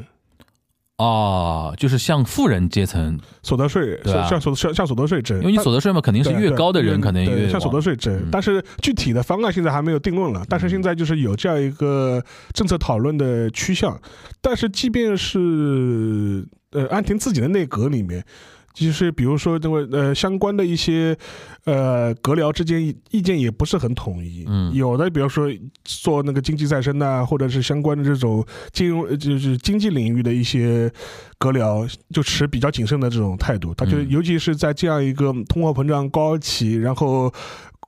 哦，就是向富人阶层，所得税对啊向所向向所得税征，因为你所得税嘛，肯定是越高的人可能越对向所得税征嗯，但是具体的方案现在还没有定论了。但是现在就是有这样一个政策讨论的趋向。但是即便是呃安田自己的内阁里面。就是比如说，这个呃相关的一些呃阁僚之间意见也不是很统一，嗯。有的比如说做那个经济再生呐、或者是相关的这种金融呃就是经济领域的一些阁僚，就持比较谨慎的这种态度。他就嗯。尤其是在这样一个通货膨胀高企，然后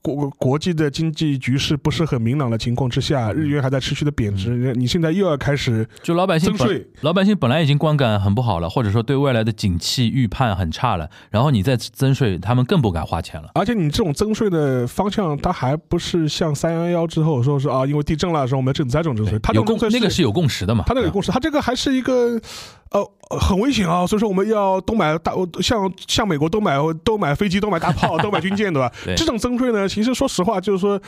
国国际的经济局势不是很明朗的情况之下，日元还在持续的贬值，你现在又要开始就老百姓税，老百姓本来已经观感很不好了，或者说对未来的景气预判很差了，然后你再增税，他们更不敢花钱了。而且你这种增税的方向，它还不是像三幺幺之后说是啊，因为地震了，说我们要赈灾这种征税，它这有共那个是有共识的嘛？它那个有共识，它这个还是一个呃很危险啊，所以说我们要都买大，像像美国都买都买飞机，都买大炮，都买军舰，对吧？对这种增税呢，其实说实话，就是说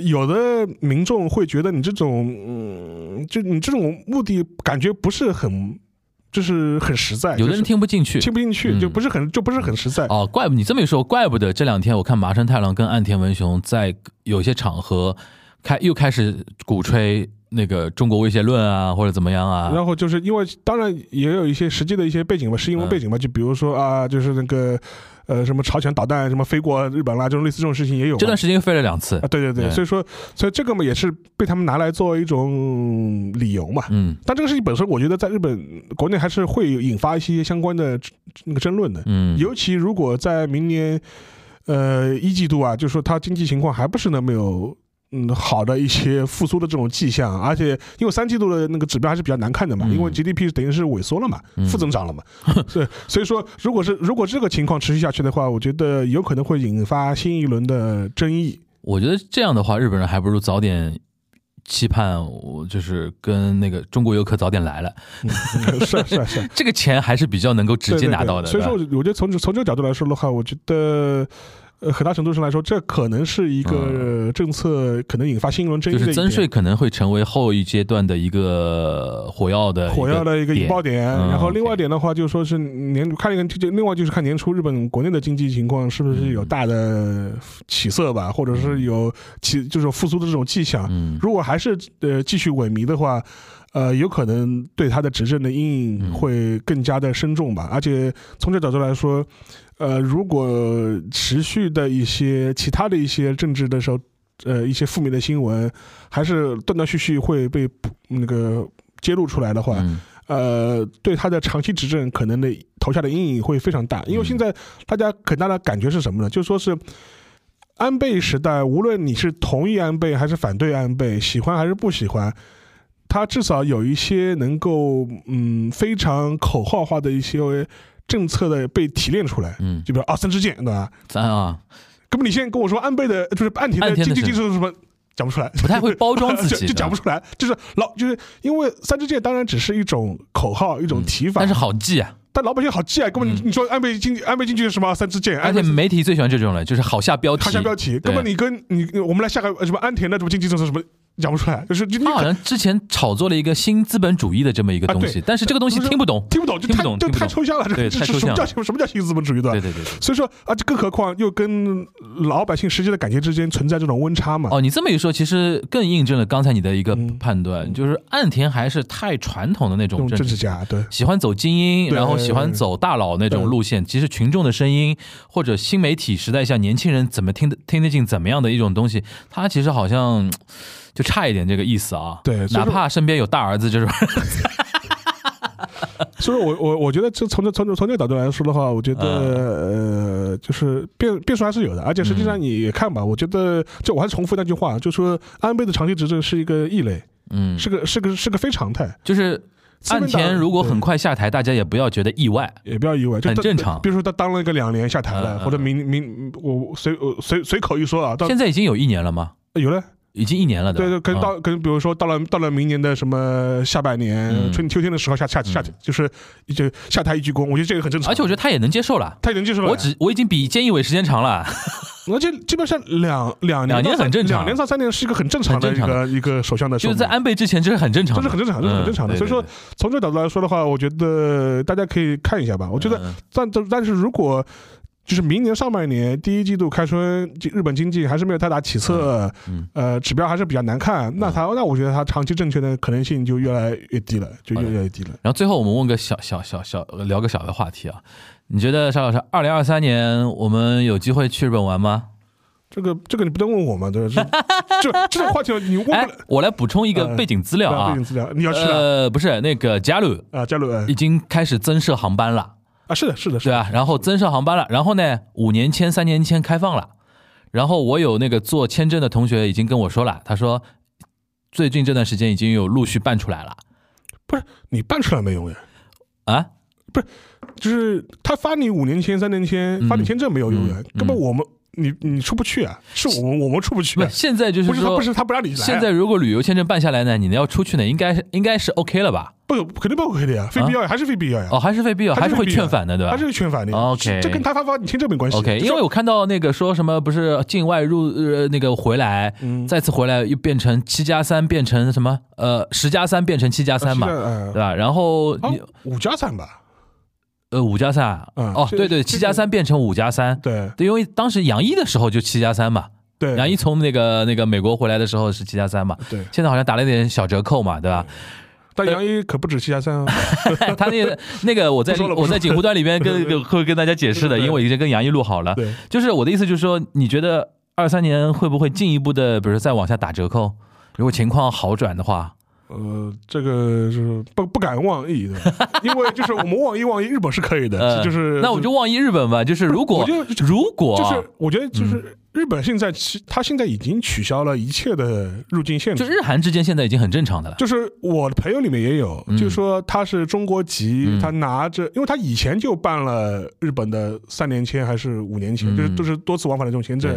有的民众会觉得你这种嗯，就你这种目的感觉不是很，就是很实在，有的人听不进去。听不进去，嗯就不是很就不是很实在。哦，怪不你这么一说，怪不得这两天我看麻生太郎跟岸田文雄在有些场合开又开始鼓吹那个中国威胁论啊，或者怎么样啊。然后就是因为当然也有一些实际的一些背景吧，是因为背景嘛，就比如说啊，就是那个呃什么朝鲜导弹什么飞过日本啦，这种类似这种事情也有。这段时间飞了两次啊，，对对对，对所以说所以这个嘛也是被他们拿来作为一种理由嘛。嗯但这个事情本身，我觉得在日本国内还是会引发一些相关的那个争论的，嗯，尤其如果在明年呃一季度啊，就是说它经济情况还不是那么有。嗯，好的一些复苏的这种迹象，而且因为三季度的那个指标还是比较难看的嘛，嗯。因为 GDP 等于是萎缩了嘛，嗯。负增长了嘛，对，所以说如果是如果这个情况持续下去的话，我觉得有可能会引发新一轮的争议。我觉得这样的话，日本人还不如早点期盼我就是跟那个中国游客早点来了，嗯是啊是啊是。啊，这个钱还是比较能够直接拿到的。对所以说，我我觉得从从这个角度来说的话，我觉得呃，很大程度上来说，这可能是一个政策，可能引发新一轮争议就是增税可能会成为后一阶段的一个火药的火药的一个引爆点。嗯然后另外一点的话，就是说是年看一个，就另外就是看年初日本国内的经济情况是不是有大的起色吧，或者是有起就是复苏的这种迹象。嗯如果还是呃继续萎靡的话，呃，有可能对他的执政的阴影会更加的深重吧。而且从这角度来说，呃，如果持续的一些其他的一些政治的时候，呃，一些负面的新闻，还是断断续续会被那个揭露出来的话，嗯呃，对他的长期执政可能的投下的阴影会非常大，因为现在大家很大的感觉是什么呢？就说是安倍时代，无论你是同意安倍还是反对安倍，喜欢还是不喜欢，他至少有一些能够嗯非常口号化的一些政策的被提炼出来，嗯，就比如啊三支箭，对吧？咱啊。哥们你现在跟我说安倍的，就是岸田的经济政策是。技术是什么，讲不出来。不太会包装自己 就就讲不出来，就是老就是因为三支箭当然只是一种口号，一种提法，但是好记啊，但老百姓好记啊，根本你说安倍经济安倍经济是什么三支箭，而且媒体最喜欢这种了，就是好下标题，他下标题，根本你跟你我们来下个呃什么安田的什么经济政策什么讲不出来，就是他好像之前炒作了一个新资本主义的这么一个东西，啊但是这个东西听不懂。听不懂，就听不懂听不懂太抽象了，这对这太抽象了什么叫什么叫新资本主义对对？对。所以说啊，这更何况又跟老百姓实际的感情之间存在这种温差嘛。哦，你这么一说，其实更印证了刚才你的一个嗯判断，就是岸田还是太传统的那种种政治。家，对喜欢走精英，然后喜欢走大佬那种路线。其实群众的声音或者新媒体时代下年轻人怎么听得听得进怎么样的一种东西，他其实好像就差一点这个意思啊。对哪怕身边有大儿子，就是 所以我我我觉得这从这从这从这个角度来说的话，我觉得、嗯呃，就是变变数还是有的，而且实际上你也看吧，我觉得就我还是重复那句话，就说安倍的长期执政是一个异类，嗯，是个是个是个非常态。就是岸田如果很快下台，大家也不要觉得意外。也不要意外，就很正常比如说他当了一个两年下台了，或者明明我随随随口一说啊，到现在已经有一年了吗？有了，已经一年了。对对，可能嗯到可能比如说到了到了明年的什么下半年嗯。春秋天的时候下下下嗯。就是就下台一鞠躬，我觉得这个很正常，而且我觉得他也能接受了。他也能接受了。我只我已经比菅义伟时间长了，而且基本上两两两年很正常。两年到三年是一个很正常的一个一个首相的就是在安倍之前，这是很正常，这是很正常，这是很正常的。嗯所以说从这个角度来说的话，我觉得大家可以看一下吧。我觉得嗯。但但但是如果就是明年上半年第一季度开春，日本经济还是没有太大起色，嗯呃，指标还是比较难看，那他那我觉得它长期正确的可能性就越来越低了，就越来越低了。然后最后我们问个小小小小聊个小的话题啊，你觉得沙老师，二零二三年我们有机会去日本玩吗？这个这个你不能问我嘛，对吧？这 这话题你问我来补充一个呃背景资料啊背景，资料，你要去呃，不是那个加鲁啊，加鲁已经开始增设航班了。啊，是的，是的，是啊，然后增设航班了，然后呢，五年签、三年签开放了，然后我有那个做签证的同学已经跟我说了，他说最近这段时间已经有陆续办出来了。不是你办出来没用呀？啊，不是就是他发你五年签、三年签，嗯。发你签证没有用呀，嗯。根本我们你你出不去啊，是我们我们出不去啊，不现在就是说不是他不是他不让你来啊，现在如果旅游签证办下来呢，你要出去呢，应该应该是 OK 了吧？不肯定不 OK 的呀，非必要呀，还是非必要呀，哦，还是非必要，还是会劝返的，对吧还是会劝返的呀 OK 这跟他发发你签证没关系。？OK，因为我看到那个说什么不是境外入呃那个回来，嗯再次回来又变成七加三，变成什么呃十加三变成七加三嘛，嘛对吧？然后五加三吧，呃五加三，哦，嗯哦对对，这七加三变成五加三，对对，因为当时杨一的时候就七加三嘛，对，杨一从那个那个美国回来的时候是七加三嘛，对，现在好像打了点小折扣嘛，对吧？但杨一可不止七加三啊，他那个那个我在我在锦湖端里边跟跟会跟大家解释的，因为我已经跟杨一录好了，对，就是我的意思就是说，你觉得二三年会不会进一步的，比如说再往下打折扣？如果情况好转的话，呃，这个是不不敢妄议的，因为就是我们妄议妄议，日本是可以的，呃，就是那我就妄议日本吧，就是如果如果就是我觉得嗯就是日本现在其他现在已经取消了一切的入境限制。就日韩之间现在已经很正常的了，就是我的朋友里面也有，嗯。就说他是中国籍，嗯。他拿着，因为他以前就办了日本的三年签还是五年签，嗯。就是都是多次往返的这种签证，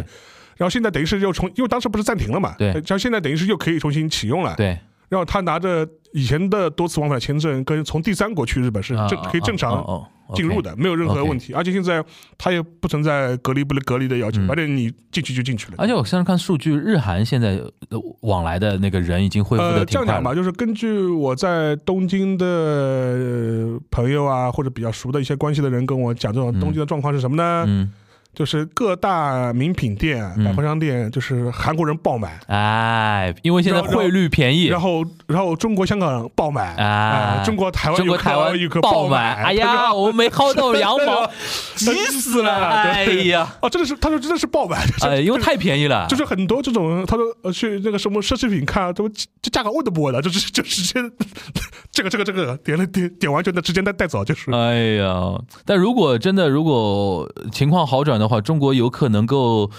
然后现在等于是又重，因为当时不是暂停了嘛，对。然后现在等于是又可以重新启用了，对，然后他拿着以前的多次往返签证跟从第三国去日本是啊正可以正常进入的，没有任何问题。而且现在他也不存在隔离不隔离的要求，嗯反正你进去就进去了。而且我现在看数据，日韩现在呃往来的那个人已经恢复的呃，这挺快样讲吧，就是根据我在东京的呃朋友啊，或者比较熟的一些关系的人跟我讲，这种东京的状况是什么呢？嗯，就是各大名品店、嗯。百货商店，就是韩国人爆买，哎，因为现在汇率便宜，然后然后中国香港爆买，哎呃中国台湾中国台湾游客爆买，哎呀，我们没薅到羊毛，急死了！哎呀，哦，真的是，他说真的是爆满，就是哎，因为太便宜了，就是很多这种，他说呃去那个什么奢侈品看，都这价格问都不问了，就是就直接这个这个这个点了点点完就能直接带带走，就是。哎呀，但如果真的如果情况好转的话，中国游客能够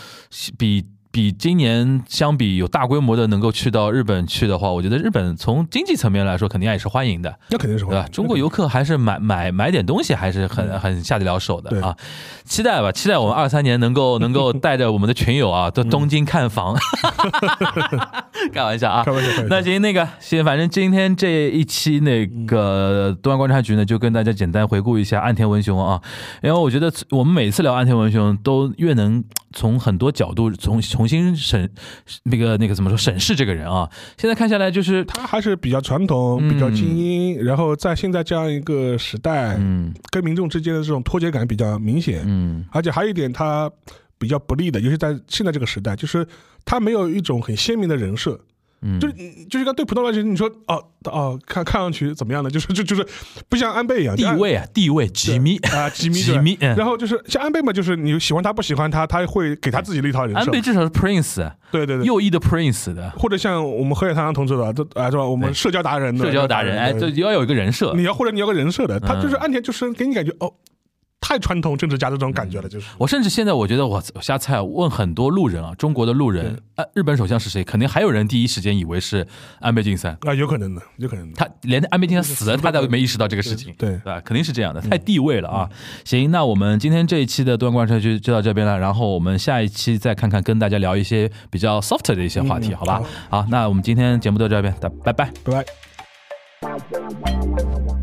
比比今年相比有大规模的能够去到日本去的话，我觉得日本从经济层面来说肯定也是欢迎的，那肯定是会对吧？中国游客还是买买买点东西还是很很下得了手的啊！期待吧，期待我们二三年能够 能够带着我们的群友啊，到东京看房，开玩笑啊开。玩笑，那行，那个行，反正今天这一期那个东亚观察局呢，就跟大家简单回顾一下岸田文雄啊，因为我觉得我们每次聊岸田文雄，都越能从很多角度重重新审那个那个怎么说审视这个人啊。现在看下来，就是他还是比较传统，嗯。比较精英，然后在现在这样一个时代，嗯。跟民众之间的这种脱节感比较明显，嗯。而且还有一点他比较不利的，尤其在现在这个时代，就是他没有一种很鲜明的人设，嗯，就是就是跟对普通人来说，你说哦哦，看看上去怎么样呢？就是就就是不像安倍一样地位啊，地位几米啊，机密机密。嗯然后就是像安倍嘛，就是你喜欢他不喜欢他，他会给他自己的一套人设。安倍至少是 Prince，对对对，右翼的 Prince 的或者像我们河野太郎同志的，这啊是吧？我们社交达人的社交达人，哎，对这要有一个人设。你要或者你要个人设的，他就是嗯岸田，就是给你感觉哦，太传统政治家的这种感觉了，就是我甚至现在我觉得我我瞎猜啊，问很多路人啊，中国的路人，啊，日本首相是谁？肯定还有人第一时间以为是安倍晋三，啊，有可能的，有可能的。他连安倍晋三死了，他都没意识到这个事情。对对吧？肯定是这样的，太地位了啊！行，那我们今天这一期的端观察就就到这边了，然后我们下一期再看看，跟大家聊一些比较 soft 的一些话题，嗯好吧？好，那我们今天节目到这边，拜拜拜。拜拜。